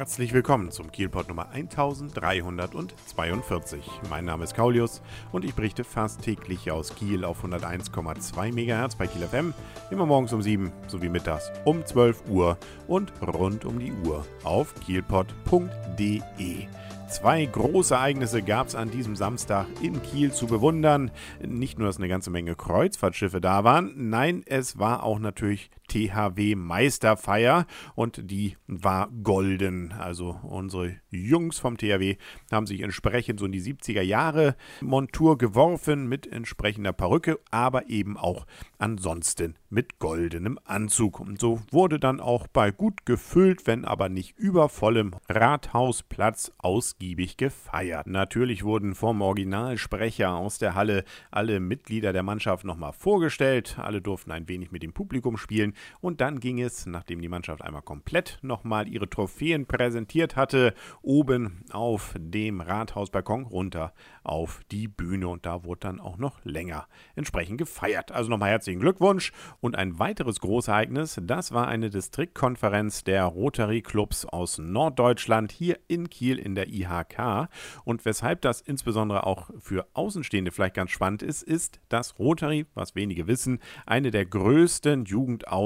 Herzlich willkommen zum Kielpot Nummer 1342. Mein Name ist Kaulius und ich berichte fast täglich aus Kiel auf 101,2 MHz bei Kiel FM, immer morgens um 7 sowie mittags um 12 Uhr und rund um die Uhr auf kielpot.de. Zwei große Ereignisse gab es an diesem Samstag in Kiel zu bewundern. Nicht nur, dass eine ganze Menge Kreuzfahrtschiffe da waren, nein, es war auch natürlich THW Meisterfeier und die war golden. Also unsere Jungs vom THW haben sich entsprechend so in die 70er Jahre Montur geworfen mit entsprechender Perücke, aber eben auch ansonsten mit goldenem Anzug. Und so wurde dann auch bei gut gefüllt, wenn aber nicht übervollem Rathausplatz ausgiebig gefeiert. Natürlich wurden vom Originalsprecher aus der Halle alle Mitglieder der Mannschaft nochmal vorgestellt. Alle durften ein wenig mit dem Publikum spielen und dann ging es, nachdem die Mannschaft einmal komplett nochmal ihre Trophäen präsentiert hatte, oben auf dem Rathausbalkon runter auf die Bühne. Und da wurde dann auch noch länger entsprechend gefeiert. Also nochmal herzlichen Glückwunsch. Und ein weiteres Großereignis, das war eine Distriktkonferenz der Rotary Clubs aus Norddeutschland hier in Kiel in der IHK. Und weshalb das insbesondere auch für Außenstehende vielleicht ganz spannend ist, ist, dass Rotary, was wenige wissen, eine der größten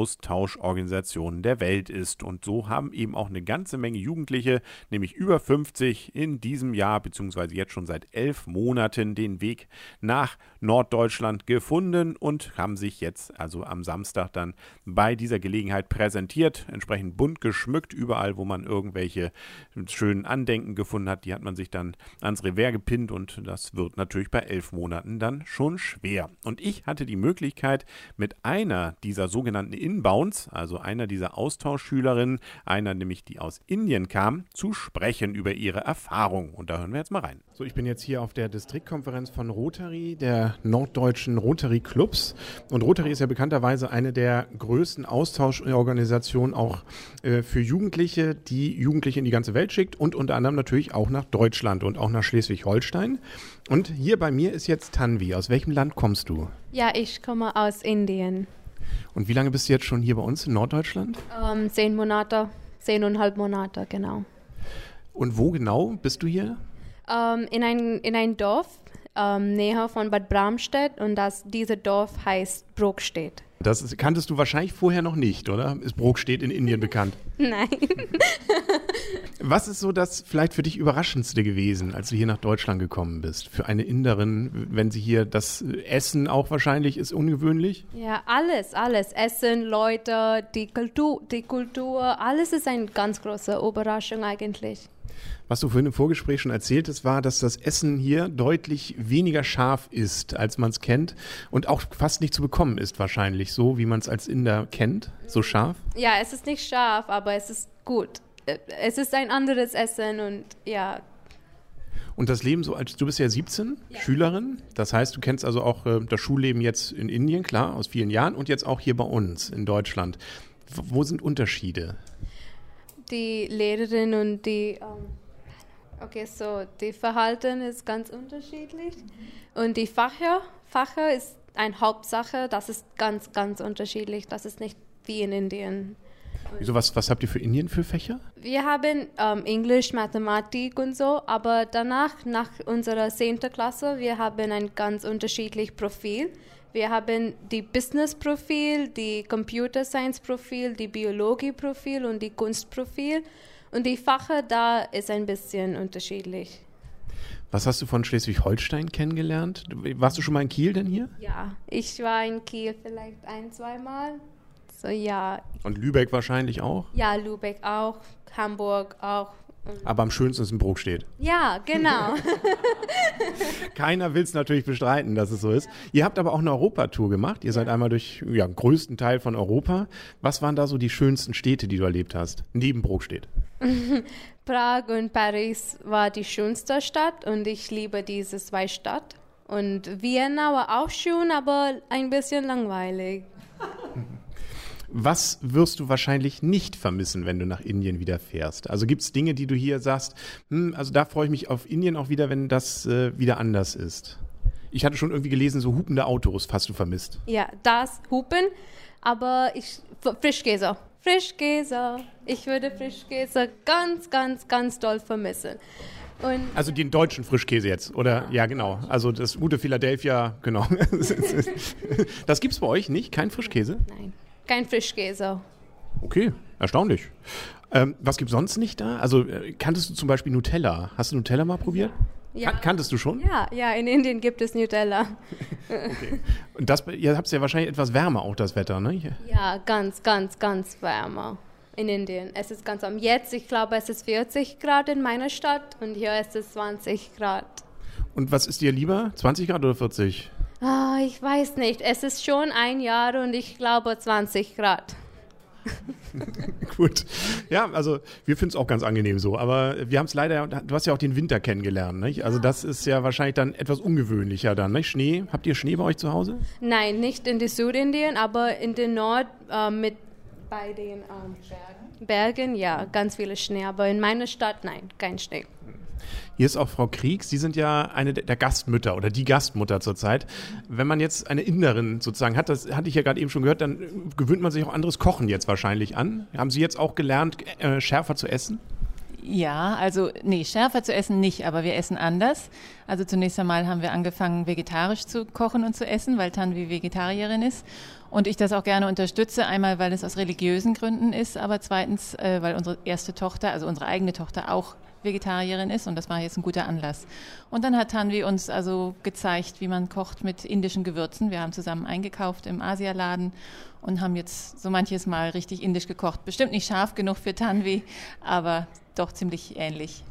Jugendaustauschorganisationen der Welt ist. Und so haben eben auch eine ganze Menge Jugendliche, nämlich über 50 in diesem Jahr, beziehungsweise jetzt schon seit elf Monaten, den Weg nach Norddeutschland gefunden und haben sich jetzt also am Samstag dann bei dieser Gelegenheit präsentiert, entsprechend bunt geschmückt, überall, wo man irgendwelche schönen Andenken gefunden hat, die hat man sich dann ans Revers gepinnt und das wird natürlich bei elf Monaten dann schon schwer. Und ich hatte die Möglichkeit, mit einer dieser sogenannten Inbounds, also einer dieser Austauschschülerinnen, einer nämlich, die aus Indien kam, zu sprechen über ihre Erfahrung. Und da hören wir jetzt mal rein. So, ich bin jetzt hier auf der Distriktkonferenz von Rotary, der norddeutschen Rotary Clubs. Und Rotary ist ja bekannterweise eine der größten Austauschorganisationen auch äh, für Jugendliche, die Jugendliche in die ganze Welt schickt und unter anderem natürlich auch nach Deutschland und auch nach Schleswig-Holstein. Und hier bei mir ist jetzt Tanvi. Aus welchem Land kommst du? Ja, ich komme aus Indien. Und wie lange bist du jetzt schon hier bei uns in Norddeutschland? Ähm, zehn Monate, zehneinhalb Monate, genau. Und wo genau bist du hier? Ähm, in, ein, in ein Dorf ähm, näher von Bad Bramstedt und das, dieses Dorf heißt Brokstedt. Das ist, kanntest du wahrscheinlich vorher noch nicht, oder? Ist Brokstedt in Indien bekannt? Nein. Was ist so das vielleicht für dich Überraschendste gewesen, als du hier nach Deutschland gekommen bist? Für eine Inderin, wenn sie hier das Essen auch wahrscheinlich ist ungewöhnlich? Ja, alles, alles. Essen, Leute, die Kultur, die Kultur, alles ist eine ganz große Überraschung eigentlich. Was du vorhin im Vorgespräch schon erzähltest, war, dass das Essen hier deutlich weniger scharf ist, als man es kennt und auch fast nicht zu bekommen ist wahrscheinlich, so wie man es als Inder kennt, so scharf. Ja, es ist nicht scharf, aber es ist gut. Es ist ein anderes Essen und ja. Und das Leben so als du bist ja 17, ja. Schülerin, das heißt, du kennst also auch äh, das Schulleben jetzt in Indien, klar, aus vielen Jahren und jetzt auch hier bei uns in Deutschland. Wo sind Unterschiede? Die Lehrerin und die ähm Okay, so die Verhalten ist ganz unterschiedlich und die Fächer, Fächer ist eine Hauptsache, das ist ganz, ganz unterschiedlich. Das ist nicht wie in Indien. Wieso, was, was habt ihr für Indien für Fächer? Wir haben ähm, Englisch, Mathematik und so, aber danach, nach unserer 10. Klasse, wir haben ein ganz unterschiedliches Profil. Wir haben die Business-Profil, die Computer Science-Profil, die Biologie-Profil und die Kunstprofil. Und die Fächer da ist ein bisschen unterschiedlich. Was hast du von Schleswig-Holstein kennengelernt? Warst du schon mal in Kiel denn hier? Ja, ich war in Kiel vielleicht ein, zweimal. So ja. Und Lübeck wahrscheinlich auch? Ja, Lübeck auch, Hamburg auch. Aber am schönsten ist ein Brokstedt. Ja, genau. Keiner will es natürlich bestreiten, dass es so ist. Ihr habt aber auch eine Europatour gemacht. Ihr seid einmal durch ja, den größten Teil von Europa. Was waren da so die schönsten Städte, die du erlebt hast, neben Brokstedt? Prag und Paris war die schönste Stadt und ich liebe diese zwei Städte. Und Vienna war auch schön, aber ein bisschen langweilig. Was wirst du wahrscheinlich nicht vermissen, wenn du nach Indien wieder fährst? Also gibt es Dinge, die du hier sagst, hm, also da freue ich mich auf Indien auch wieder, wenn das äh, wieder anders ist? Ich hatte schon irgendwie gelesen, so hupende Autos hast du vermisst. Ja, das Hupen, aber ich Frischkäse. Frischkäse. Ich würde Frischkäse ganz, ganz, ganz doll vermissen. Und also den deutschen Frischkäse jetzt, oder? Ja, genau. Also das gute Philadelphia, genau. Das gibt es bei euch nicht? Kein Frischkäse? Nein, kein Frischkäse. Okay, erstaunlich. Ähm, was gibt es sonst nicht da? Also äh, kanntest du zum Beispiel Nutella? Hast du Nutella mal probiert? Ja. Kan kanntest du schon? Ja, ja, in Indien gibt es Nutella. okay. Und das, ihr habt es ja wahrscheinlich etwas wärmer auch, das Wetter, ne? Ja, ganz, ganz, ganz wärmer in Indien. Es ist ganz warm. Jetzt, ich glaube, es ist 40 Grad in meiner Stadt und hier ist es 20 Grad. Und was ist dir lieber, 20 Grad oder 40? Ah, ich weiß nicht. Es ist schon ein Jahr und ich glaube 20 Grad. Gut. Ja, also wir finden es auch ganz angenehm so. Aber wir haben es leider, du hast ja auch den Winter kennengelernt, nicht? Also das ist ja wahrscheinlich dann etwas ungewöhnlicher dann, nicht? Schnee, habt ihr Schnee bei euch zu Hause? Nein, nicht in die Südindien, aber in den Nord äh, mit bei den ähm, Bergen. Bergen, ja, ganz viele Schnee. Aber in meiner Stadt, nein, kein Schnee. Hier ist auch Frau Krieg. Sie sind ja eine der Gastmütter oder die Gastmutter zurzeit. Wenn man jetzt eine Inderin sozusagen hat, das hatte ich ja gerade eben schon gehört, dann gewöhnt man sich auch anderes Kochen jetzt wahrscheinlich an. Haben Sie jetzt auch gelernt, äh, schärfer zu essen? Ja, also nee, schärfer zu essen nicht, aber wir essen anders. Also zunächst einmal haben wir angefangen, vegetarisch zu kochen und zu essen, weil Tanvi Vegetarierin ist. Und ich das auch gerne unterstütze, einmal weil es aus religiösen Gründen ist, aber zweitens, äh, weil unsere erste Tochter, also unsere eigene Tochter auch Vegetarierin ist und das war jetzt ein guter Anlass. Und dann hat Tanvi uns also gezeigt, wie man kocht mit indischen Gewürzen. Wir haben zusammen eingekauft im Asialaden und haben jetzt so manches Mal richtig indisch gekocht. Bestimmt nicht scharf genug für Tanvi, aber doch ziemlich ähnlich.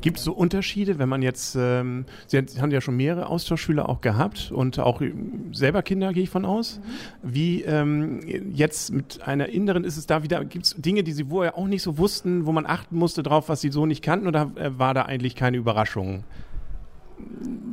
Gibt es so Unterschiede, wenn man jetzt, ähm, Sie haben ja schon mehrere Austauschschüler auch gehabt und auch selber Kinder, gehe ich von aus. Mhm. Wie ähm, jetzt mit einer Inneren ist es da wieder, gibt es Dinge, die Sie vorher auch nicht so wussten, wo man achten musste drauf, was Sie so nicht kannten oder äh, war da eigentlich keine Überraschung?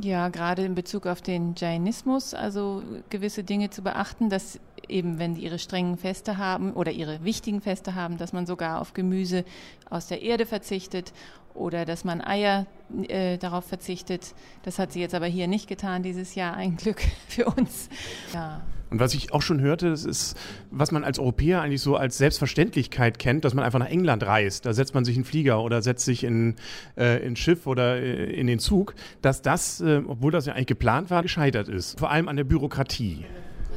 Ja, gerade in Bezug auf den Jainismus, also gewisse Dinge zu beachten, dass eben, wenn die ihre strengen Feste haben oder ihre wichtigen Feste haben, dass man sogar auf Gemüse aus der Erde verzichtet oder dass man Eier äh, darauf verzichtet. Das hat sie jetzt aber hier nicht getan dieses Jahr, ein Glück für uns. Ja. Und was ich auch schon hörte, das ist, was man als Europäer eigentlich so als Selbstverständlichkeit kennt, dass man einfach nach England reist. Da setzt man sich in Flieger oder setzt sich in äh, in Schiff oder äh, in den Zug, dass das, äh, obwohl das ja eigentlich geplant war, gescheitert ist. Vor allem an der Bürokratie.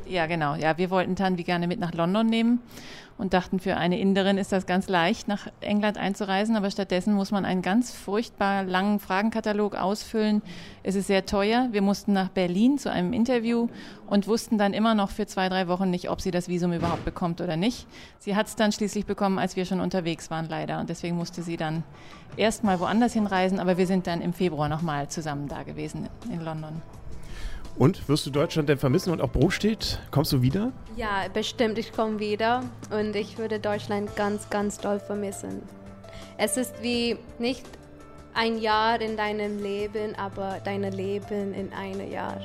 Ja, genau. Ja, wir wollten Tanvi gerne mit nach London nehmen und dachten, für eine Inderin ist das ganz leicht, nach England einzureisen, aber stattdessen muss man einen ganz furchtbar langen Fragenkatalog ausfüllen. Es ist sehr teuer. Wir mussten nach Berlin zu einem Interview und wussten dann immer noch für zwei, drei Wochen nicht, ob sie das Visum überhaupt bekommt oder nicht. Sie hat es dann schließlich bekommen, als wir schon unterwegs waren, leider. Und deswegen musste sie dann erst mal woanders hinreisen, aber wir sind dann im Februar nochmal zusammen da gewesen in London. Und wirst du Deutschland denn vermissen und auch Brot Kommst du wieder? Ja, bestimmt. Ich komme wieder und ich würde Deutschland ganz, ganz doll vermissen. Es ist wie nicht ein Jahr in deinem Leben, aber dein Leben in einem Jahr.